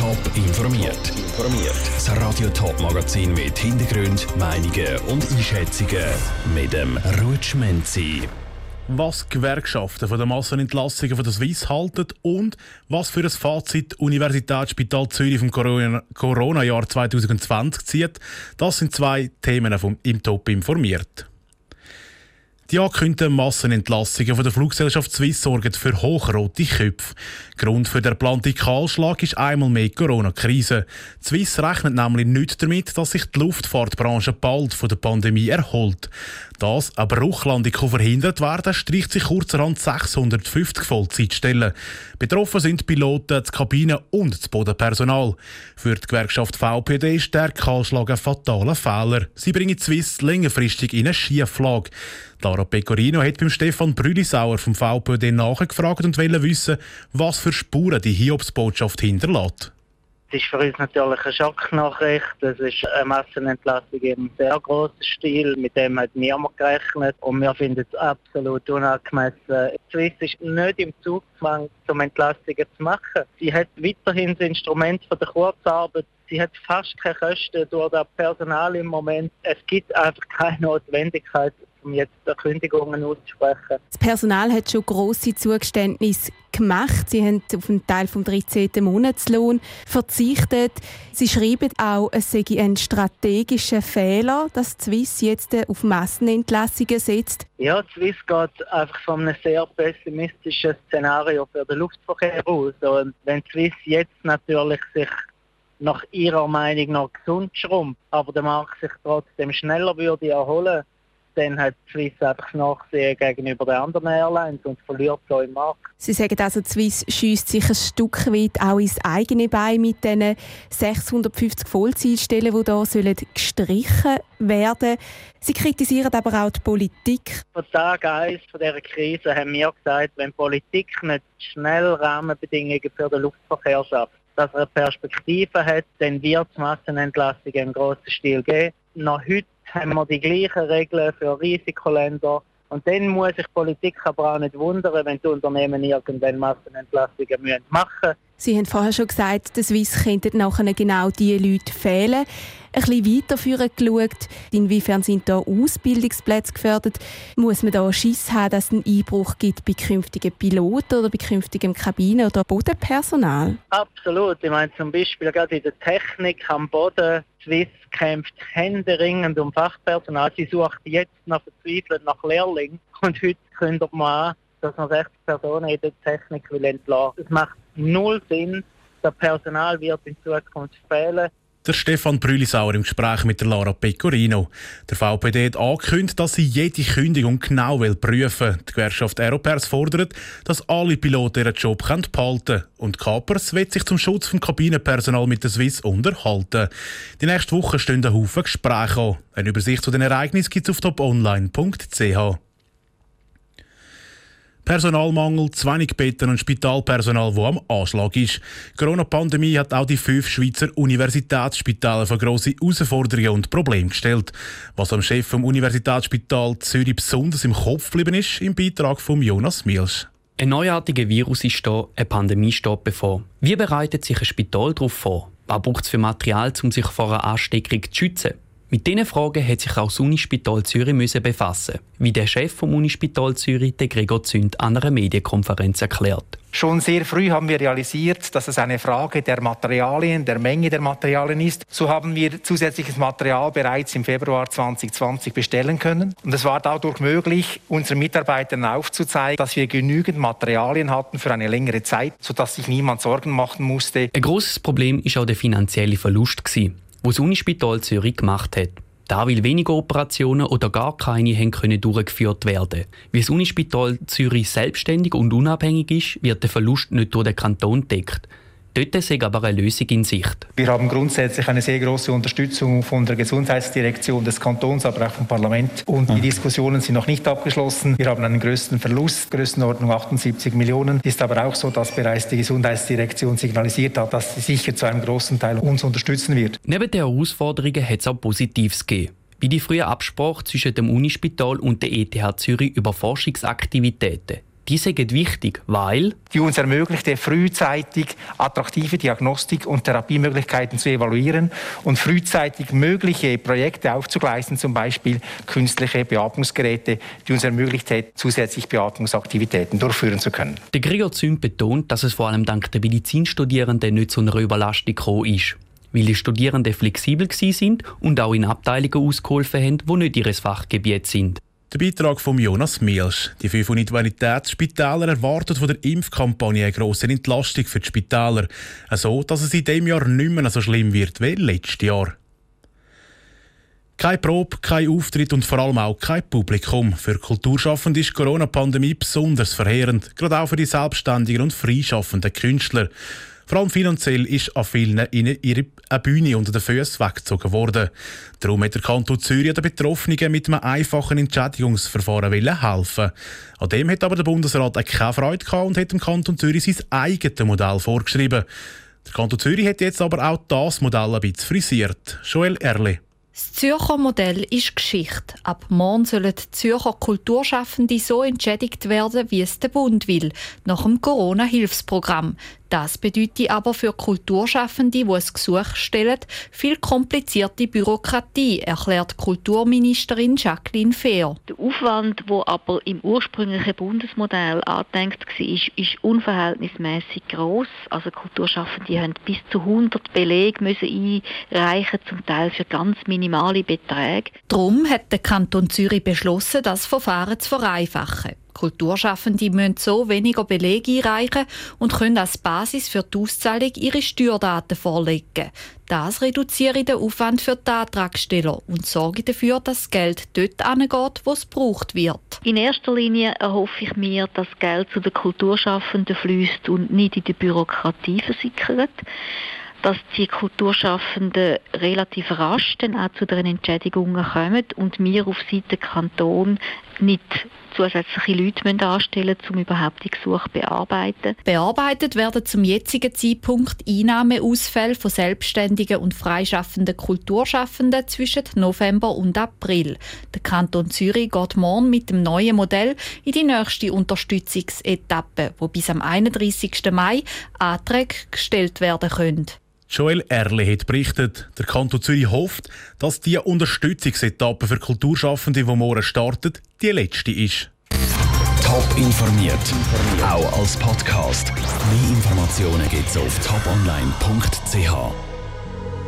Top informiert. Informiert. Das Radio Top Magazin mit Hintergrund, Meinungen und Einschätzungen mit dem Rutschmenzi. Was Gewerkschaften von der Massenentlassungen von der Swiss halten und was für ein Fazit Universitätsspital Zürich vom Corona-Jahr 2020 zieht, das sind zwei Themen vom im Top informiert. Die angekündigten Massenentlassungen von der Fluggesellschaft Swiss sorgen für hochrote Köpfe. Grund für den geplanten Kahlschlag ist einmal mehr die Corona-Krise. Swiss rechnet nämlich nicht damit, dass sich die Luftfahrtbranche bald von der Pandemie erholt. Dass eine Bruchlandung verhindert werden streicht sich kurzerhand 650 Vollzeitstellen. Betroffen sind die Piloten, die Kabine und das Bodenpersonal. Für die Gewerkschaft VPD ist der Kahlschlag ein fataler Fehler. Sie bringen Swiss längerfristig in eine Schieflage. Lara Pecorino hat beim Stefan Brülisauer vom VPD nachgefragt und wollte wissen, was für Spuren die Hiobsbotschaft hinterlässt. Das ist für uns natürlich eine Schocknachricht. Das ist eine Massenentlassung im sehr grossen Stil. Mit dem hat niemand gerechnet. Und wir finden es absolut unangemessen. Die Swiss ist nicht im Zugzwang, um Entlastungen zu machen. Sie hat weiterhin das Instrument der Kurzarbeit. Sie hat fast keine Kosten durch das Personal im Moment. Es gibt einfach keine Notwendigkeit, um jetzt Kündigungen auszusprechen. Das Personal hat schon grosse Zugeständnisse gemacht. Sie haben auf einen Teil vom 13. Monatslohn verzichtet. Sie schreiben auch, es sei ein strategischer Fehler, dass Swiss jetzt auf Massenentlassungen setzt. Ja, Swiss geht einfach von einem sehr pessimistischen Szenario für den Luftverkehr aus. Und wenn Swiss jetzt natürlich sich nach ihrer Meinung nach gesund schrumpft, aber der Markt sich trotzdem schneller würde erholen, dann hat Swiss einfach Nachsehen gegenüber den anderen Airlines und verliert so im Markt. Sie sagen also, Swiss schießt sich ein Stück weit auch ins eigene Bein mit diesen 650 Vollzeitstellen, die hier sollen gestrichen werden Sie kritisieren aber auch die Politik. Von Tag 1 dieser Krise haben wir gesagt, wenn die Politik nicht schnell Rahmenbedingungen für den Luftverkehr schafft, dass er eine Perspektive hat, dann wird es Massenentlassungen im grossen Stil geben. Noch heute haben wir die gleichen Regeln für Risikoländer. Und dann muss sich Politik aber auch nicht wundern, wenn die Unternehmen irgendwann Massenentlassungen machen müssen. Sie haben vorher schon gesagt, der Swiss könnten nachher genau diese Leute fehlen. Ein bisschen weiterführend geschaut, inwiefern sind da Ausbildungsplätze gefördert? Muss man da Schiss haben, dass es einen Einbruch gibt bei künftigen Piloten oder bei künftigem Kabine- oder Bodenpersonal? Absolut. Ich meine zum Beispiel gerade in der Technik am Boden. Swiss kämpft händeringend um Fachpersonal. Sie sucht jetzt noch verzweifelt nach Lehrlingen. Und heute kündigt man an, dass man 60 Personen in der Technik will entlassen. Das macht null Sinn. Das Personal wird in Zukunft fehlen. Der Stefan Brülisauer im Gespräch mit der Lara Pecorino. Der VPD hat angekündigt, dass sie jede Kündigung genau prüfen will. Die Gewerkschaft Aeropers fordert, dass alle Piloten ihren Job behalten können. Und Kapers wird sich zum Schutz vom Kabinenpersonal mit der Swiss unterhalten. Die nächste Woche stehen ein Haufen Gespräche an. Eine Übersicht zu den Ereignissen gibt es auf toponline.ch. Personalmangel, zu wenig Betten und Spitalpersonal, wo am Anschlag ist. Die Corona-Pandemie hat auch die fünf Schweizer Universitätsspitäler vor grosse Herausforderungen und Probleme gestellt. Was am Chef vom Universitätsspital Zürich besonders im Kopf geblieben ist, im Beitrag von Jonas Milsch. Ein neuartiger Virus ist da, eine Pandemie steht bevor. Wie bereitet sich ein Spital darauf vor? Was braucht es für Material, um sich vor einer Ansteckung zu schützen? Mit diesen Fragen hat sich auch das Unispital Zürich müssen befassen, wie der Chef vom Unispital Zürich, der Gregor Zünd, an einer Medienkonferenz erklärt. Schon sehr früh haben wir realisiert, dass es eine Frage der Materialien, der Menge der Materialien ist. So haben wir zusätzliches Material bereits im Februar 2020 bestellen können. Und es war dadurch möglich, unseren Mitarbeitern aufzuzeigen, dass wir genügend Materialien hatten für eine längere Zeit, sodass sich niemand Sorgen machen musste. Ein großes Problem ist auch der finanzielle Verlust gewesen das Unispital Zürich gemacht hat. Da weil weniger Operationen oder gar keine haben können durchgeführt werden. Wie das Unispital Zürich selbstständig und unabhängig ist, wird der Verlust nicht durch den Kanton deckt. Dort ist aber eine Lösung in Sicht. Wir haben grundsätzlich eine sehr große Unterstützung von der Gesundheitsdirektion des Kantons, aber auch vom Parlament. Und die Diskussionen sind noch nicht abgeschlossen. Wir haben einen größten Verlust, Größenordnung 78 Millionen. Ist aber auch so, dass bereits die Gesundheitsdirektion signalisiert hat, dass sie sicher zu einem großen Teil uns unterstützen wird. Neben den Herausforderungen hat es auch Positives gegeben wie die frühe Absprache zwischen dem Unispital und der ETH Zürich über Forschungsaktivitäten. Die sind wichtig, weil die uns ermöglicht, frühzeitig attraktive Diagnostik und Therapiemöglichkeiten zu evaluieren und frühzeitig mögliche Projekte aufzugleisen, zum Beispiel künstliche Beatmungsgeräte, die uns ermöglicht hat, zusätzlich Beatmungsaktivitäten durchführen zu können. Der Gregor Züm betont, dass es vor allem dank der Medizinstudierenden nicht zu einer Überlastung gekommen ist weil die Studierenden flexibel sind und auch in Abteilungen ausgeholfen haben, die nicht ihr Fachgebiet sind. Der Beitrag von Jonas Mielsch. Die fünf Universitätsspitäler erwarten von der Impfkampagne eine grosse Entlastung für die Spitäler. So, dass es in diesem Jahr nicht mehr so schlimm wird wie letztes Jahr. Kein Probe, kein Auftritt und vor allem auch kein Publikum. Für Kulturschaffende ist die Corona-Pandemie besonders verheerend, gerade auch für die selbstständigen und freischaffenden Künstler. Vor allem finanziell ist an vielen ihnen ihre Bühne unter den Füßen weggezogen worden. Darum hat der Kanton Zürich den Betroffenen mit einem einfachen Entschädigungsverfahren helfen An dem hat aber der Bundesrat keine Freude gehabt und hat dem Kanton Zürich sein eigenes Modell vorgeschrieben. Der Kanton Zürich hat jetzt aber auch das Modell ein bisschen frisiert. Joel Erle. Das Zürcher Modell ist Geschichte. Ab morgen sollen die Zürcher Kulturschaffende so entschädigt werden, wie es der Bund will, nach dem Corona-Hilfsprogramm. Das bedeutet aber für Kulturschaffende, die ein Gesuch stellen, viel komplizierte Bürokratie, erklärt Kulturministerin Jacqueline Fehr. Der Aufwand, der aber im ursprünglichen Bundesmodell angedenkt war, ist, ist unverhältnismäßig groß. Also Kulturschaffende haben bis zu 100 Belege müssen einreichen, zum Teil für ganz minimale Beträge. Darum hat der Kanton Zürich beschlossen, das Verfahren zu vereinfachen. Kulturschaffende müssen so weniger Belege einreichen und können als Basis für die Auszahlung ihre Steuerdaten vorlegen. Das reduziert den Aufwand für die Antragsteller und sorgt dafür, dass das Geld dort angeht, wo es gebraucht wird. In erster Linie erhoffe ich mir, dass Geld zu den Kulturschaffenden fließt und nicht in die Bürokratie versickert dass die Kulturschaffenden relativ rasch dann auch zu den Entschädigungen kommen und wir auf Seite Kanton nicht zusätzliche Leute anstellen müssen, um überhaupt die Gesuche zu bearbeiten. Bearbeitet werden zum jetzigen Zeitpunkt Einnahmeausfälle von selbstständigen und freischaffenden Kulturschaffenden zwischen November und April. Der Kanton Zürich geht morgen mit dem neuen Modell in die nächste Unterstützungsetappe, wo bis am 31. Mai Anträge gestellt werden können. Joel Erle hat berichtet, der Kanton Zürich hofft, dass die Unterstützungsetappe für Kulturschaffende, die morgen startet, die letzte ist. Top informiert, auch als Podcast. Mehr Informationen gibt es auf toponline.ch.